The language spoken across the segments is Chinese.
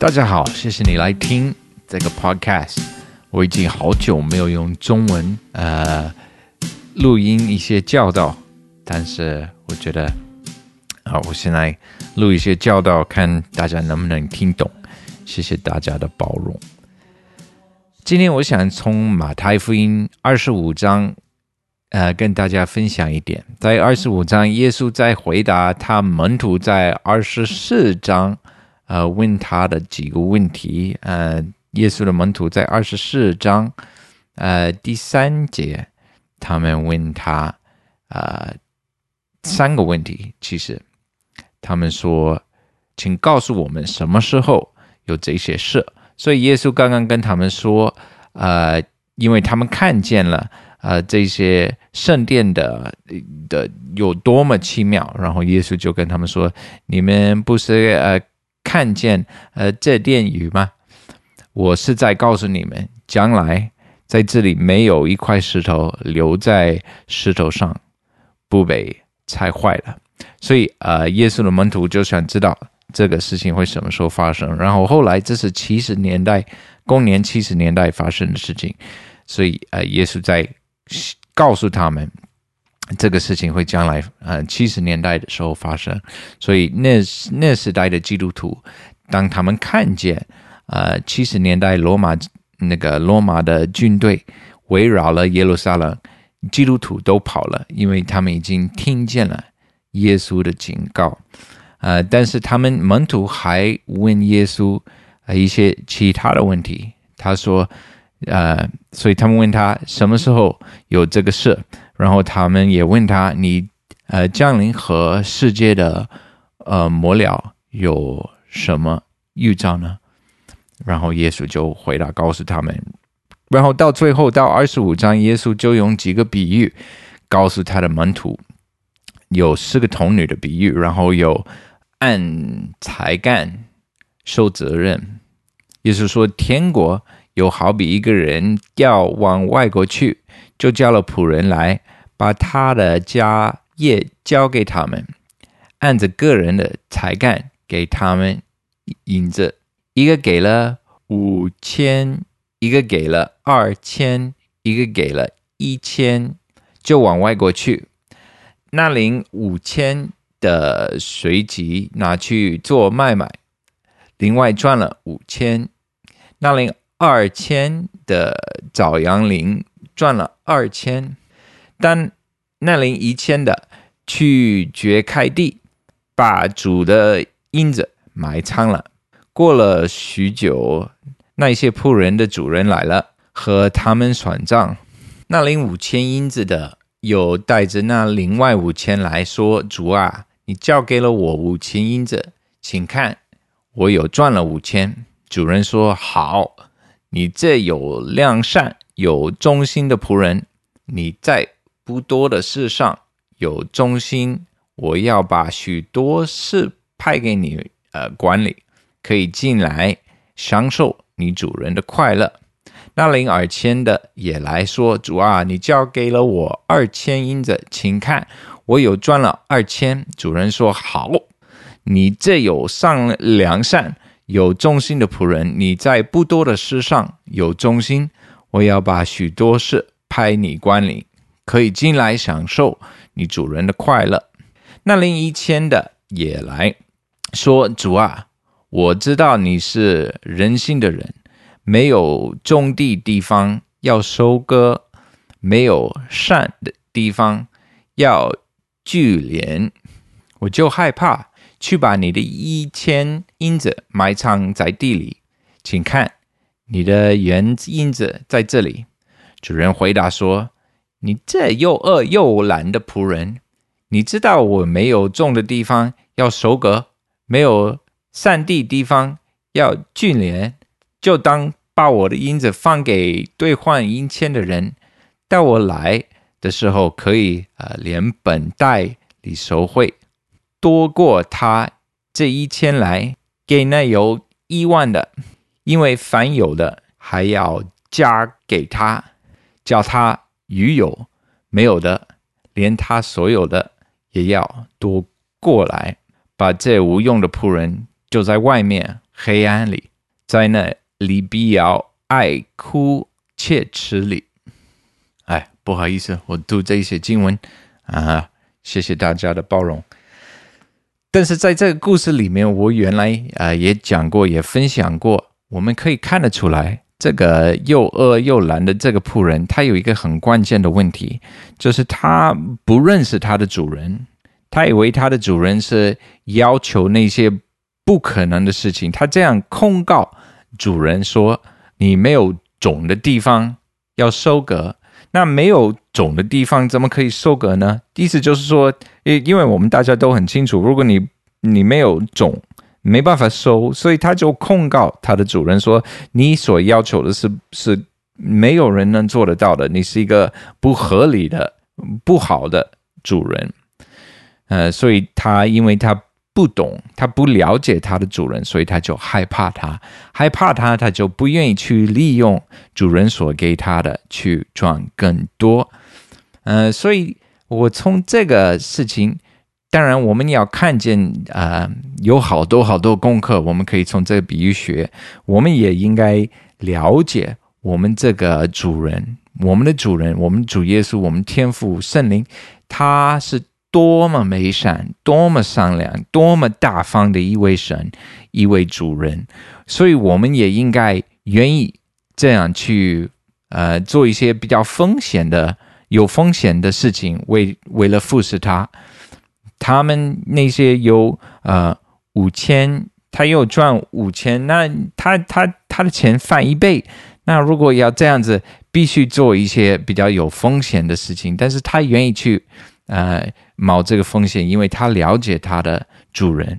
大家好，谢谢你来听这个 podcast。我已经好久没有用中文呃录音一些教导，但是我觉得啊，我现在录一些教导，看大家能不能听懂。谢谢大家的包容。今天我想从马太福音二十五章。呃，跟大家分享一点，在二十五章，耶稣在回答他门徒在二十四章，呃，问他的几个问题。呃，耶稣的门徒在二十四章，呃，第三节，他们问他，呃，三个问题。其实，他们说，请告诉我们什么时候有这些事。所以，耶稣刚刚跟他们说，呃，因为他们看见了。呃，这些圣殿的的有多么奇妙，然后耶稣就跟他们说：“你们不是呃看见呃这殿宇吗？我是在告诉你们，将来在这里没有一块石头留在石头上不被拆坏了。所以呃，耶稣的门徒就想知道这个事情会什么时候发生。然后后来这是七十年代公元七十年代发生的事情，所以呃，耶稣在。告诉他们这个事情会将来呃七十年代的时候发生，所以那那时代的基督徒，当他们看见呃七十年代罗马那个罗马的军队围绕了耶路撒冷，基督徒都跑了，因为他们已经听见了耶稣的警告，呃，但是他们门徒还问耶稣一些其他的问题，他说。呃，所以他们问他什么时候有这个事，然后他们也问他你呃降临和世界的呃末了有什么预兆呢？然后耶稣就回答告诉他们，然后到最后到二十五章，耶稣就用几个比喻告诉他的门徒，有四个童女的比喻，然后有按才干受责任，耶稣说天国。有好比一个人要往外国去，就叫了仆人来，把他的家业交给他们，按着个人的才干给他们银子，一个给了五千，一个给了二千，一个给了一千，就往外国去。那领五千的随即拿去做买卖，另外赚了五千。那领二千的早阳林赚了二千，但那领一千的去掘开地，把主的银子埋藏了。过了许久，那些仆人的主人来了，和他们算账。那领五千银子的又带着那另外五千来说：“主啊，你交给了我五千银子，请看，我有赚了五千。”主人说：“好。”你这有良善、有忠心的仆人，你在不多的事上有忠心，我要把许多事派给你，呃，管理，可以进来享受你主人的快乐。那领二千的也来说：“主啊，你交给了我二千银子，请看，我有赚了二千。”主人说：“好，你这有上良善。”有忠心的仆人，你在不多的事上有忠心，我要把许多事派你管理，可以进来享受你主人的快乐。那另一千的也来说：“主啊，我知道你是人心的人，没有种地地方要收割，没有善的地方要聚敛，我就害怕。”去把你的一千银子埋藏在地里，请看，你的原银子在这里。主人回答说：“你这又饿又懒的仆人，你知道我没有种的地方要收割，没有散地地方要聚敛，就当把我的银子放给兑换银钱的人，到我来的时候可以呃连本带利收回。”多过他这一千来给那有亿万的，因为凡有的还要加给他，叫他余有没有的，连他所有的也要夺过来，把这无用的仆人就在外面黑暗里在那里必要爱哭切齿里。哎，不好意思，我读这些经文啊，谢谢大家的包容。但是在这个故事里面，我原来呃也讲过，也分享过，我们可以看得出来，这个又饿又懒的这个仆人，他有一个很关键的问题，就是他不认识他的主人，他以为他的主人是要求那些不可能的事情，他这样控告主人说：“你没有种的地方要收割。”那没有种的地方怎么可以收割呢？意思就是说，因因为我们大家都很清楚，如果你你没有种，没办法收，所以他就控告他的主人说：“你所要求的是是没有人能做得到的，你是一个不合理的、不好的主人。”呃，所以他因为他。不懂，他不了解他的主人，所以他就害怕他，害怕他，他就不愿意去利用主人所给他的去赚更多。呃，所以我从这个事情，当然我们要看见，呃，有好多好多功课，我们可以从这个比喻学，我们也应该了解我们这个主人，我们的主人，我们主耶稣，我们天父圣灵，他是。多么美善，多么善良，多么大方的一位神，一位主人，所以我们也应该愿意这样去，呃，做一些比较风险的、有风险的事情，为为了服侍他。他们那些有呃五千，他又赚五千，那他他他的钱翻一倍。那如果要这样子，必须做一些比较有风险的事情，但是他愿意去。呃，冒这个风险，因为他了解他的主人。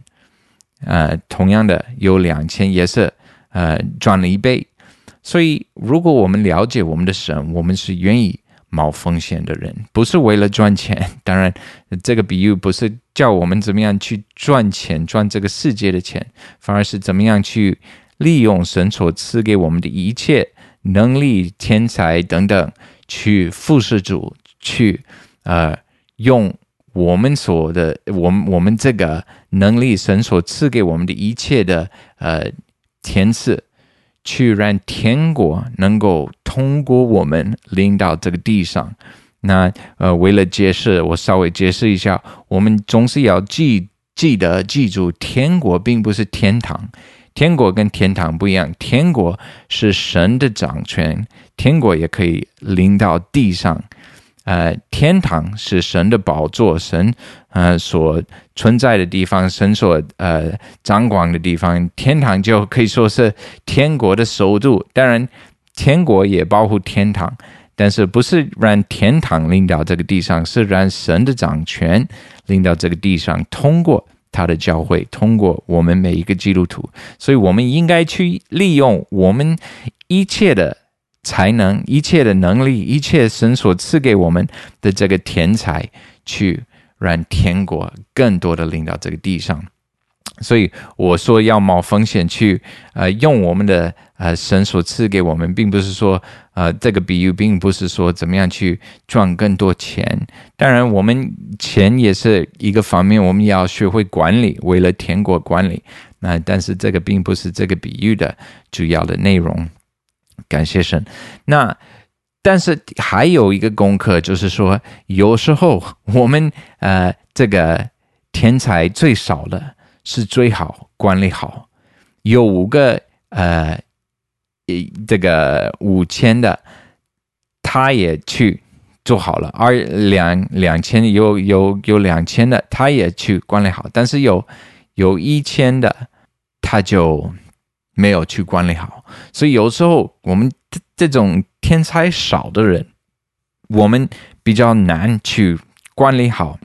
呃，同样的有两千也是呃赚了一倍。所以，如果我们了解我们的神，我们是愿意冒风险的人，不是为了赚钱。当然，这个比喻不是叫我们怎么样去赚钱，赚这个世界的钱，反而是怎么样去利用神所赐给我们的一切能力、天才等等，去服侍主，去呃。用我们所的，我们我们这个能力，神所赐给我们的一切的呃天赐，去让天国能够通过我们领到这个地上。那呃，为了解释，我稍微解释一下，我们总是要记记得记住，天国并不是天堂，天国跟天堂不一样，天国是神的掌权，天国也可以领到地上。呃，天堂是神的宝座，神呃所存在的地方，神所呃掌管的地方。天堂就可以说是天国的首都。当然，天国也包括天堂，但是不是让天堂领到这个地上，是让神的掌权领到这个地上，通过他的教会，通过我们每一个基督徒。所以，我们应该去利用我们一切的。才能一切的能力，一切神所赐给我们的这个天才，去让天国更多的领到这个地上。所以我说要冒风险去，呃，用我们的呃神所赐给我们，并不是说呃这个比喻，并不是说怎么样去赚更多钱。当然，我们钱也是一个方面，我们要学会管理，为了天国管理。那但是这个并不是这个比喻的主要的内容。感谢神。那但是还有一个功课，就是说，有时候我们呃，这个天才最少的是最好管理好。有五个呃，这个五千的，他也去做好了；而两两千有有有两千的，他也去管理好。但是有有一千的，他就。没有去管理好，所以有时候我们这种天才少的人，我们比较难去管理好，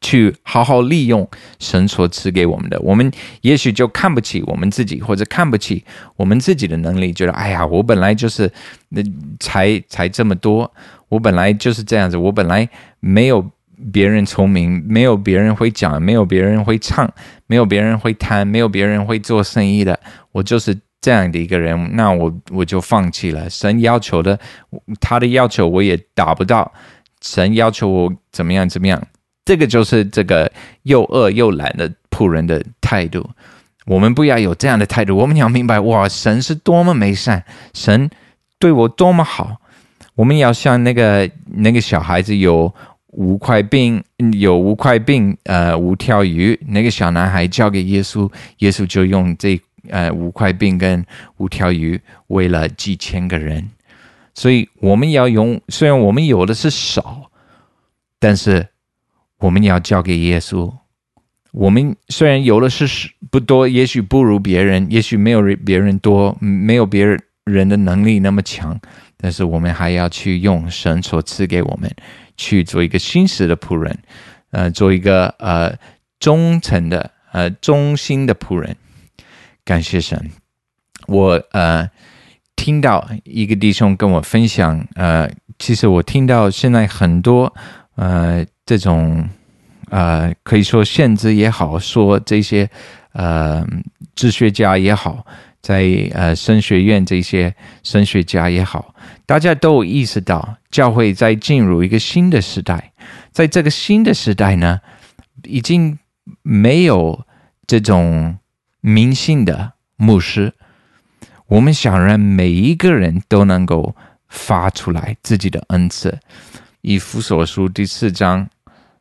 去好好利用神所赐给我们的。我们也许就看不起我们自己，或者看不起我们自己的能力，觉得哎呀，我本来就是那才才这么多，我本来就是这样子，我本来没有。别人聪明，没有别人会讲，没有别人会唱，没有别人会弹，没有别人会做生意的，我就是这样的一个人，那我我就放弃了。神要求的，他的要求我也达不到，神要求我怎么样怎么样，这个就是这个又饿又懒的仆人的态度。我们不要有这样的态度，我们要明白，哇，神是多么美善，神对我多么好。我们要像那个那个小孩子有五块饼，有五块饼，呃，五条鱼，那个小男孩交给耶稣，耶稣就用这呃五块饼跟五条鱼喂了几千个人。所以我们要用，虽然我们有的是少，但是我们要交给耶稣。我们虽然有的是不多，也许不如别人，也许没有别人多，没有别人的能力那么强，但是我们还要去用神所赐给我们去做一个新时的仆人，呃，做一个呃忠诚的呃忠心的仆人。感谢神，我呃听到一个弟兄跟我分享，呃，其实我听到现在很多呃这种。呃，可以说限制也好，说这些呃哲学家也好，在呃神学院这些神学家也好，大家都有意识到，教会在进入一个新的时代，在这个新的时代呢，已经没有这种迷信的牧师，我们想让每一个人都能够发出来自己的恩赐，以弗所书第四章。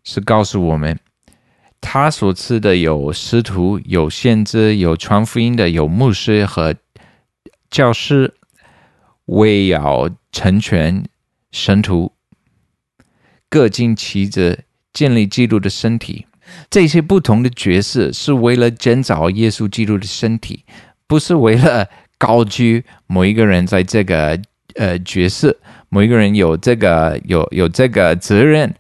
是告诉我们，他所赐的有师徒、有先知、有传福音的、有牧师和教师，为要成全神徒，各尽其职，建立基督的身体。这些不同的角色是为了建造耶稣基督的身体，不是为了高居某一个人在这个呃角色，某一个人有这个有有这个责任。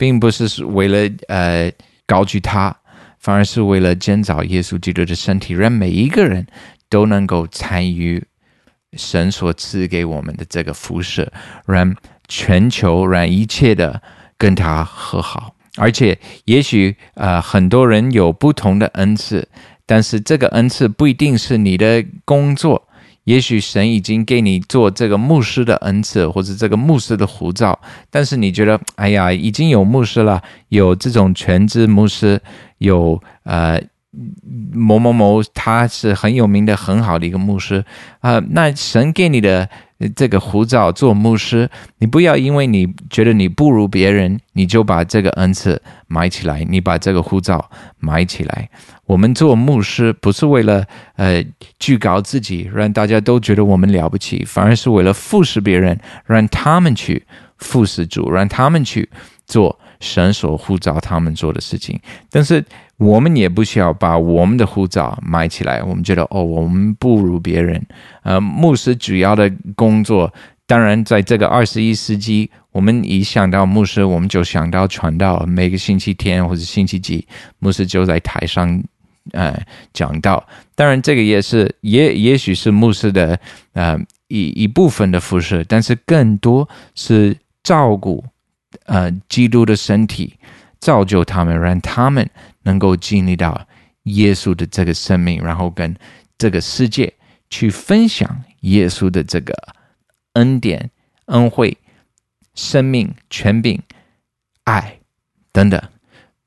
并不是为了呃高举他，反而是为了建造耶稣基督的身体，让每一个人都能够参与神所赐给我们的这个辐射，让全球让一切的跟他和好。而且，也许呃很多人有不同的恩赐，但是这个恩赐不一定是你的工作。也许神已经给你做这个牧师的恩赐，或者这个牧师的护照，但是你觉得，哎呀，已经有牧师了，有这种全职牧师，有呃某某某，他是很有名的、很好的一个牧师啊。那神给你的。这个护照做牧师，你不要因为你觉得你不如别人，你就把这个恩赐埋起来，你把这个护照埋起来。我们做牧师不是为了呃居高自己，让大家都觉得我们了不起，反而是为了服侍别人，让他们去服侍主，让他们去做神所呼召他们做的事情。但是。我们也不需要把我们的护照埋起来。我们觉得哦，我们不如别人。呃，牧师主要的工作，当然在这个二十一世纪，我们一想到牧师，我们就想到传道。每个星期天或者星期几，牧师就在台上，呃，讲道。当然，这个也是也也许是牧师的呃一一部分的服饰，但是更多是照顾呃基督的身体，造就他们，让他们。能够经历到耶稣的这个生命，然后跟这个世界去分享耶稣的这个恩典、恩惠、生命、权柄、爱等等。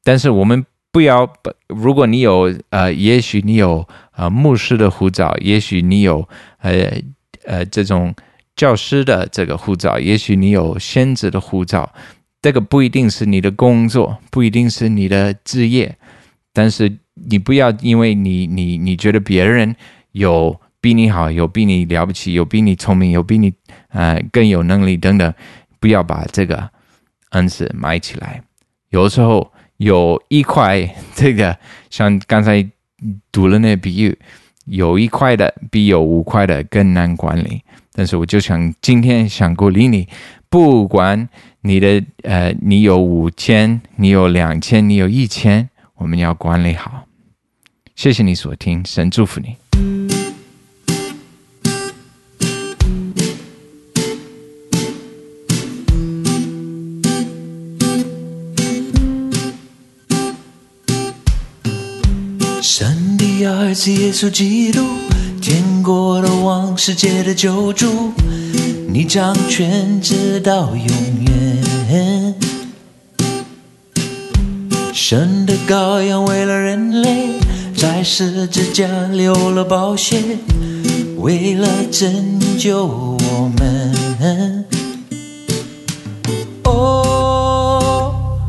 但是我们不要，如果你有呃，也许你有呃牧师的护照，也许你有呃呃这种教师的这个护照，也许你有先知的护照，这个不一定是你的工作，不一定是你的职业。但是你不要因为你你你觉得别人有比你好，有比你了不起，有比你聪明，有比你呃更有能力等等，不要把这个恩赐埋起来。有时候有一块这个，像刚才读了那比喻，有一块的比有五块的更难管理。但是我就想今天想鼓励你，不管你的呃你有五千，你有两千，你有一千。我们要管理好。谢谢你所听，神祝福你。神第二次耶稣基督，天国的王，世界的救主，你掌权直到永远。神的羔羊为了人类。在十字架流了宝血，为了拯救我们。哦，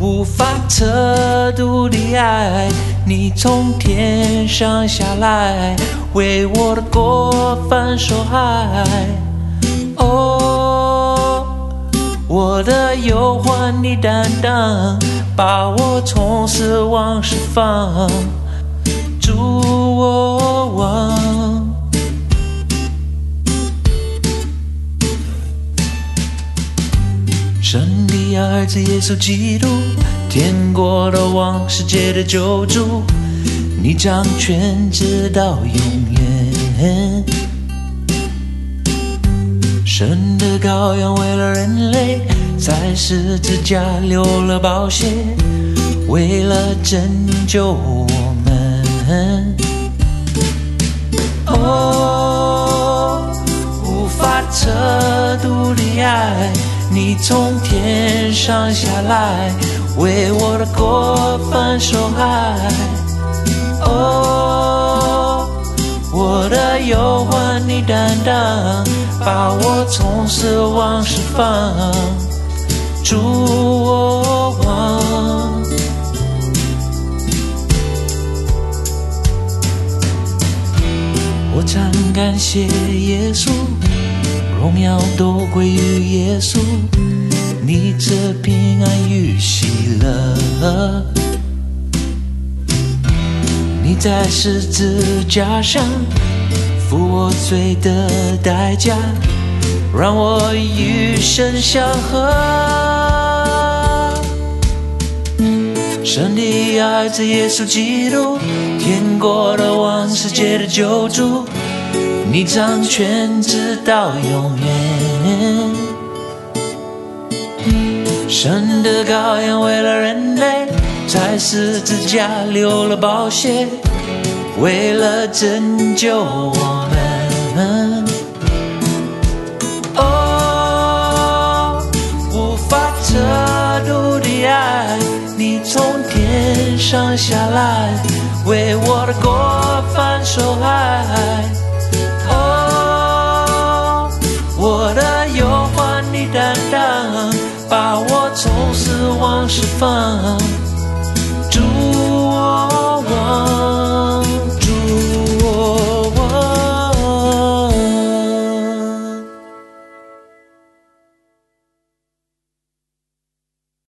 无法测度的爱，你从天上下来，为我的过犯受害。哦，我的忧患你担当，把我从死亡释放。主我王，神的儿子耶稣基督，天国的王，世界的救主，你掌权直到永远。神的羔羊为了人类，在十字架流了宝血，为了拯救我们。哦，无法测度的爱，你从天上下来，为我的过犯受害。哦，我的忧患你担当，把我从死亡释放。主我王。我常感谢耶稣，荣耀都归于耶稣，你这平安与喜乐。你在十字架上付我罪的代价，让我与神相合。神的儿子耶稣基督，天国的王，世界的救主，你掌权直到永远。神的羔羊为了人类，在十字架流了宝血，为了拯救我们。哦，无法测度的爱，你从天上下来，为我的过犯受害。忧